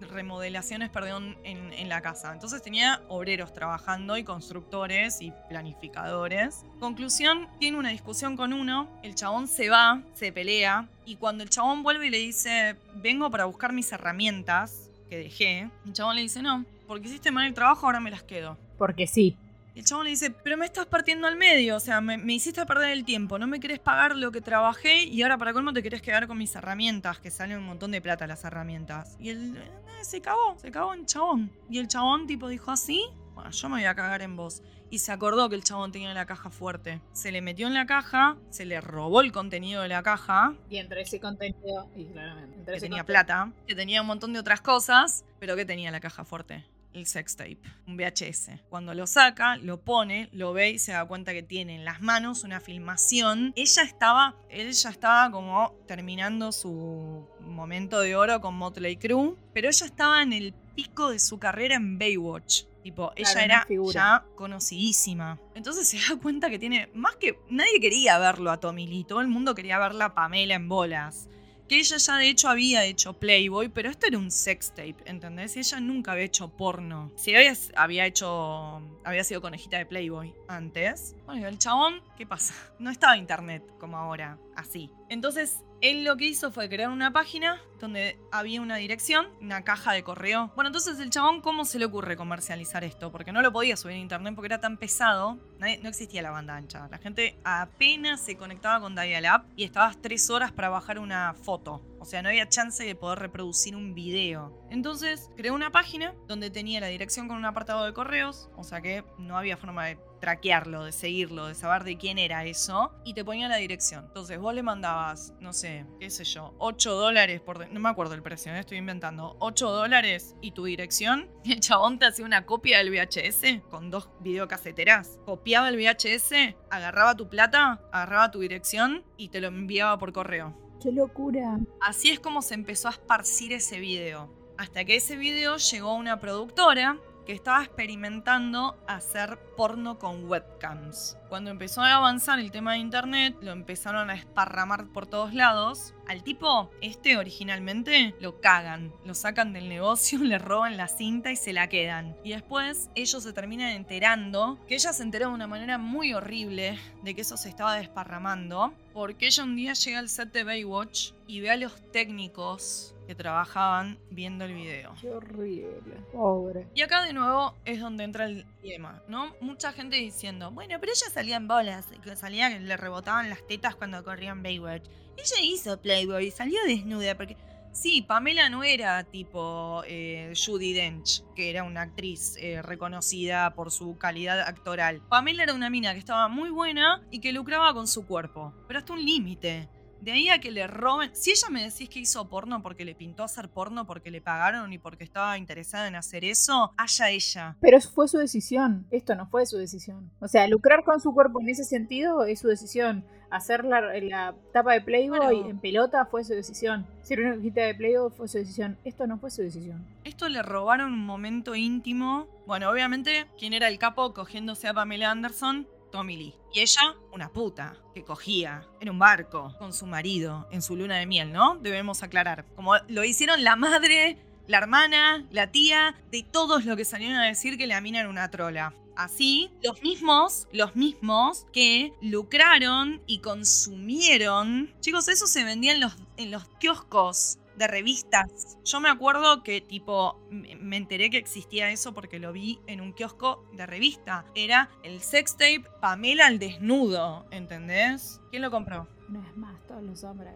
remodelaciones, perdón, en, en la casa. Entonces tenía obreros trabajando y constructores y planificadores. Conclusión, tiene una discusión con uno, el chabón se va, se pelea, y cuando el chabón vuelve y le dice, vengo para buscar mis herramientas que dejé, el chabón le dice, no, porque hiciste mal el trabajo, ahora me las quedo. Porque sí. El chabón le dice, pero me estás partiendo al medio, o sea, me, me hiciste perder el tiempo, no me querés pagar lo que trabajé y ahora para colmo te querés quedar con mis herramientas, que salen un montón de plata las herramientas. Y él eh, se cagó, se cagó en chabón. Y el chabón tipo dijo así, bueno, yo me voy a cagar en vos. Y se acordó que el chabón tenía la caja fuerte. Se le metió en la caja, se le robó el contenido de la caja, Y entre ese contenido, y claramente, entre que ese tenía conten- plata, que tenía un montón de otras cosas, pero que tenía la caja fuerte. El sex tape, un VHS. Cuando lo saca, lo pone, lo ve y se da cuenta que tiene en las manos una filmación. Ella estaba, él ya estaba como terminando su momento de oro con Motley Crue, pero ella estaba en el pico de su carrera en Baywatch. Tipo, ella era ya conocidísima. Entonces se da cuenta que tiene, más que nadie quería verlo a Tommy Lee, todo el mundo quería verla a Pamela en bolas que ella ya de hecho había hecho Playboy, pero esto era un sex tape, ¿entendés? Y ella nunca había hecho porno. Si había, había hecho. había sido conejita de Playboy antes. Bueno, el chabón, ¿qué pasa? No estaba internet como ahora, así. Entonces, él lo que hizo fue crear una página donde había una dirección, una caja de correo. Bueno, entonces el chabón, ¿cómo se le ocurre comercializar esto? Porque no lo podía subir a internet porque era tan pesado. No existía la banda ancha. La gente apenas se conectaba con Dial-Up y estabas tres horas para bajar una foto. O sea, no había chance de poder reproducir un video. Entonces, creó una página donde tenía la dirección con un apartado de correos. O sea que no había forma de traquearlo, de seguirlo, de saber de quién era eso. Y te ponía la dirección. Entonces, vos le mandabas, no sé, qué sé yo, 8 dólares por... No me acuerdo el precio, ¿eh? estoy inventando. 8 dólares y tu dirección. Y el chabón te hacía una copia del VHS con dos videocaseteras. Copiaba el VHS, agarraba tu plata, agarraba tu dirección y te lo enviaba por correo. ¡Qué locura! Así es como se empezó a esparcir ese video. Hasta que ese video llegó a una productora que estaba experimentando hacer porno con webcams. Cuando empezó a avanzar el tema de internet, lo empezaron a esparramar por todos lados. Al tipo, este originalmente, lo cagan, lo sacan del negocio, le roban la cinta y se la quedan. Y después ellos se terminan enterando, que ella se enteró de una manera muy horrible de que eso se estaba desparramando, porque ella un día llega al set de Baywatch y ve a los técnicos que trabajaban viendo el video. ¡Qué horrible! Pobre. Y acá de nuevo es donde entra el tema, ¿no? Mucha gente diciendo, bueno, pero ella salía en bolas, que salía, le rebotaban las tetas cuando corrían Baywatch. Ella hizo Playboy, salió desnuda, porque... Sí, Pamela no era tipo eh, Judy Dench, que era una actriz eh, reconocida por su calidad actoral. Pamela era una mina que estaba muy buena y que lucraba con su cuerpo, pero hasta un límite. De ahí a que le roben. Si ella me decís que hizo porno porque le pintó hacer porno, porque le pagaron y porque estaba interesada en hacer eso, haya ella. Pero fue su decisión. Esto no fue su decisión. O sea, lucrar con su cuerpo en ese sentido es su decisión. Hacer la, la tapa de Playboy Bueno. en pelota fue su decisión. Ser una hojita de Playboy fue su decisión. Esto no fue su decisión. Esto le robaron un momento íntimo. Bueno, obviamente, ¿quién era el capo cogiéndose a Pamela Anderson? Tommy Lee. Y ella, una puta, que cogía en un barco con su marido en su luna de miel, ¿no? Debemos aclarar. Como lo hicieron la madre, la hermana, la tía, de todos los que salieron a decir que la mina era una trola. Así, los mismos, los mismos que lucraron y consumieron. Chicos, eso se vendía en los, en los kioscos de revistas. Yo me acuerdo que tipo me enteré que existía eso porque lo vi en un kiosco de revista. Era el sextape Pamela al desnudo, ¿entendés? ¿Quién lo compró? Una vez más, todos los hombres.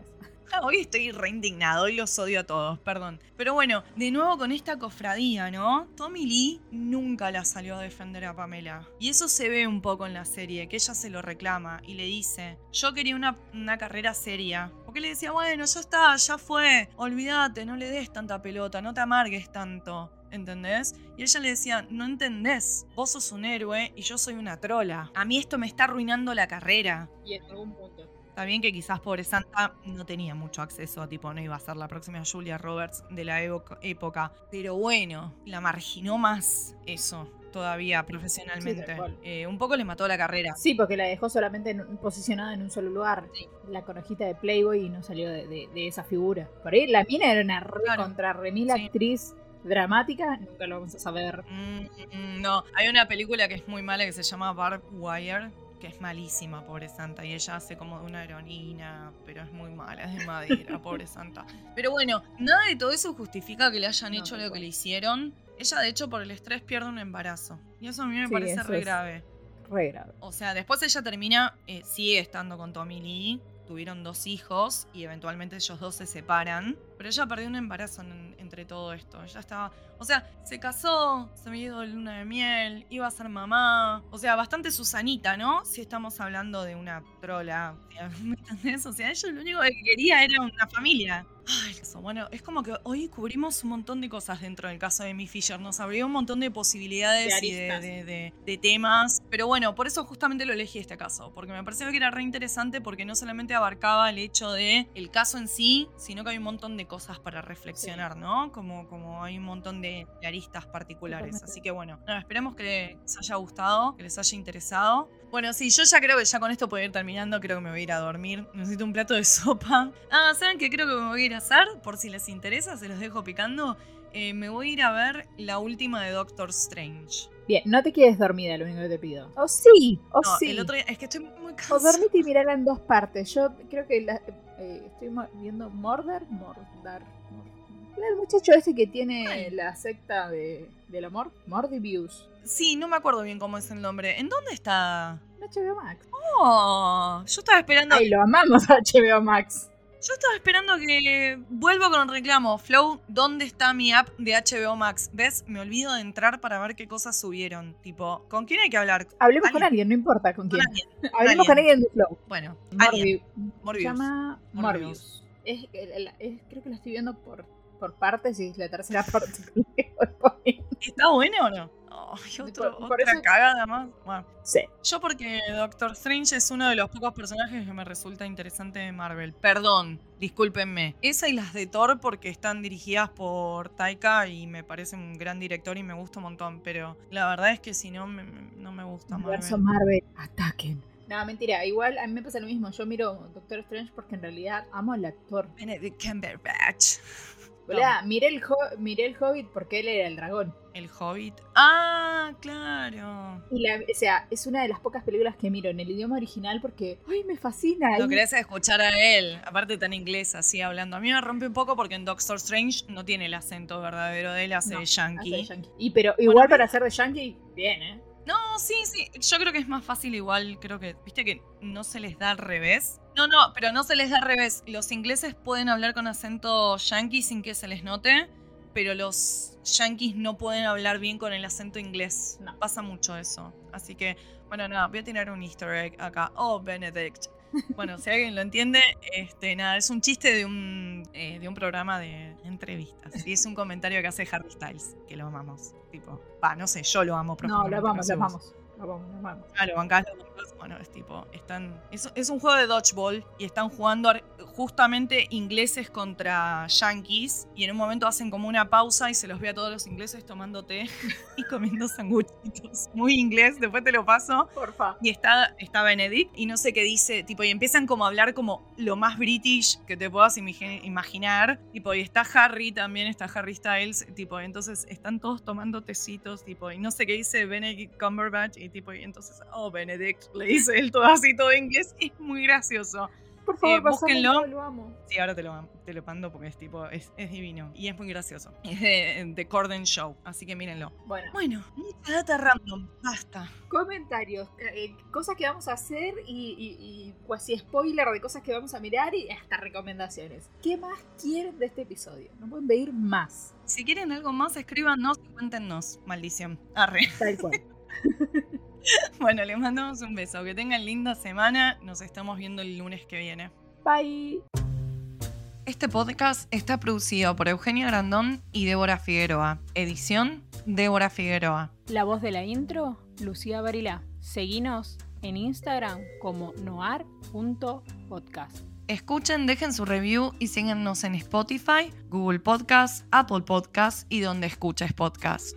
Hoy estoy re indignado, hoy los odio a todos, perdón. Pero bueno, de nuevo con esta cofradía, ¿no? Tommy Lee nunca la salió a defender a Pamela. Y eso se ve un poco en la serie, que ella se lo reclama y le dice, yo quería una, una carrera seria. Porque le decía, bueno, ya está, ya fue, olvídate, no le des tanta pelota, no te amargues tanto. ¿Entendés? Y ella le decía, no entendés, vos sos un héroe y yo soy una trola. A mí esto me está arruinando la carrera. Y en algún punto. Está bien que quizás pobre Santa no tenía mucho acceso, tipo, no iba a ser la próxima Julia Roberts de la época. Pero bueno, la marginó más eso todavía profesionalmente. Eh, un poco le mató la carrera. Sí, porque la dejó solamente en- posicionada en un solo lugar. La conejita de Playboy y no salió de, de- de esa figura. Por ahí la mina era una Claro. contra remil Sí. actriz dramática. Nunca lo vamos a saber. Mm, mm, no, hay una película que es muy mala que se llama Barb Wire, que es malísima, pobre Santa, y ella hace como de una heroína, pero es muy mala, es de madera, pobre Santa. Pero bueno, nada de todo eso justifica que le hayan No, hecho lo que le hicieron. Ella, de hecho, por el estrés pierde un embarazo. Y eso a mí me Sí, parece re grave. Re grave. O sea, después ella termina, eh, sigue estando con Tommy Lee. Tuvieron dos hijos y eventualmente ellos dos se separan. Pero ella perdió un embarazo en- entre todo esto. Ella estaba. O sea, se casó, se ido de luna de miel, iba a ser mamá. O sea, bastante Susanita, ¿no? Si estamos hablando de una trola. ¿Me entendés? O sea, ella lo único que quería era una familia. Ay, eso. Bueno, es como que hoy cubrimos un montón de cosas dentro del caso de Mi Fisher. Nos abrió un montón de posibilidades De y de, de- de- temas. Pero bueno, por eso justamente lo elegí este caso. Porque me pareció que era re interesante porque no solamente abarcaba el hecho de el caso en sí, sino que hay un montón de cosas para reflexionar, ¿no? Como, como hay un montón de, aristas particulares. Así que bueno, nada, esperemos que les haya gustado, que les haya interesado. Bueno, sí, yo ya creo que ya con esto puedo ir terminando. Creo que me voy a ir a dormir. Necesito un plato de sopa. Ah, ¿saben qué creo que me voy a ir a hacer? Por si les interesa, se los dejo picando. Eh, me voy a ir a ver la última de Doctor Strange. Bien, no te quedes dormida, lo único que te pido. O sí, o No, sí. el otro día, es que estoy muy O cansada. dormite y mirala en dos partes. Yo creo que la- eh, estoy viendo Mordor. Mordar. Mor- El muchacho ese que tiene Ay. la secta de, del amor. Mordivius. Sí, no me acuerdo bien cómo es el nombre. ¿En dónde está? HBO Max. Oh, yo estaba esperando. Ay, lo amamos a HBO Max. Yo estaba esperando que vuelva con el reclamo. Flow, ¿dónde está mi app de HBO Max? ¿Ves? Me olvido de entrar para ver qué cosas subieron. Tipo, ¿con quién hay que hablar? Hablemos con Alguien. no importa con Con quién. alguien. Hablemos con alguien de Flow. Bueno, alguien. Morbi- Se Morbius. llama Morbius. Morbius. Es, es- creo que la estoy viendo por, por partes y es la tercera parte. ¿Está bueno o no? Ay, otro- Por- por otra eso- cagada más. Bueno, Sí. yo porque Doctor Strange es uno de los pocos personajes que me resulta interesante de Marvel. Perdón, discúlpenme. Esa y las de Thor porque están dirigidas por Taika y me parece un gran director y me gusta un montón. Pero la verdad es que si no, me- me- no me gusta Marvel. Marvel, ataquen. No, mentira, igual a mí me pasa lo mismo. Yo miro Doctor Strange porque en realidad amo al actor. Benedict Cumberbatch. Boluda, miré, el miré el Hobbit porque él era el dragón. El Hobbit. Ah, claro. Y la, o sea, es una de las pocas películas que miro en el idioma original porque, ¡ay, me fascina! Y- querés escuchar a él, aparte tan inglés así hablando. A mí me rompe un poco porque en Doctor Strange no tiene el acento verdadero de él, hace No, de hace yankee. de yankee. Y pero igual para ser de yankee, bien, ¿eh? No, sí, sí. Yo creo que es más fácil igual, creo que, viste que no se les da al revés. No, no, pero no se les da al revés. Los ingleses pueden hablar con acento yankee sin que se les note, pero los yankees no pueden hablar bien con el acento inglés. No. Pasa mucho eso. Así que, bueno, nada, voy a tirar un easter egg acá. Oh, Benedict. Bueno, si alguien lo entiende, este, nada, es un chiste de un, eh, de un programa de entrevistas. Y es un comentario que hace Harry Styles, que lo amamos. Tipo, va, no sé, yo lo amo No, lo vamos, sé lo vos. vamos. Lo vamos, lo vamos. Ah, lo bancás, lo. Bueno, es tipo, están. Es, es un juego de dodgeball y están jugando ar- justamente ingleses contra yankees. Y en un momento hacen como una pausa y se los ve a todos los ingleses tomando té y comiendo sanguchitos. Muy inglés, después te lo paso. Porfa. Y está, está Benedict y no sé qué dice, tipo, y empiezan como a hablar como lo más british que te puedas imagi- imaginar. Tipo, y está Harry también, está Harry Styles, tipo, entonces están todos tomando tecitos, tipo, y no sé qué dice Benedict Cumberbatch, y tipo, y entonces, oh, Benedict, le dice él todo así, todo inglés, es muy gracioso. Por favor, Eh, búsquenlo. lo amo. Sí, ahora te lo, te lo mando porque es tipo, es, es divino y es muy gracioso. Es de, de Corden Show, así que mírenlo. Bueno, Bueno, mucha data random, basta. comentarios, eh, cosas que vamos a hacer y, y, y cuasi spoiler de cosas que vamos a mirar y hasta recomendaciones. ¿Qué más quieren de este episodio? No pueden pedir más. Si quieren algo más, escríbanos y cuéntenos. Maldición. Arre. Tal cual. Bueno, les mandamos un beso. Que tengan linda semana. Nos estamos viendo el lunes que viene. Bye. Este podcast está producido por Eugenia Grandón y Débora Figueroa. Edición, Débora Figueroa. La voz de la intro, Lucía Barilá. Seguinos en Instagram como noar.podcast. Escuchen, dejen su review y síganos en Spotify, Google Podcast, Apple Podcast y donde escuches podcast.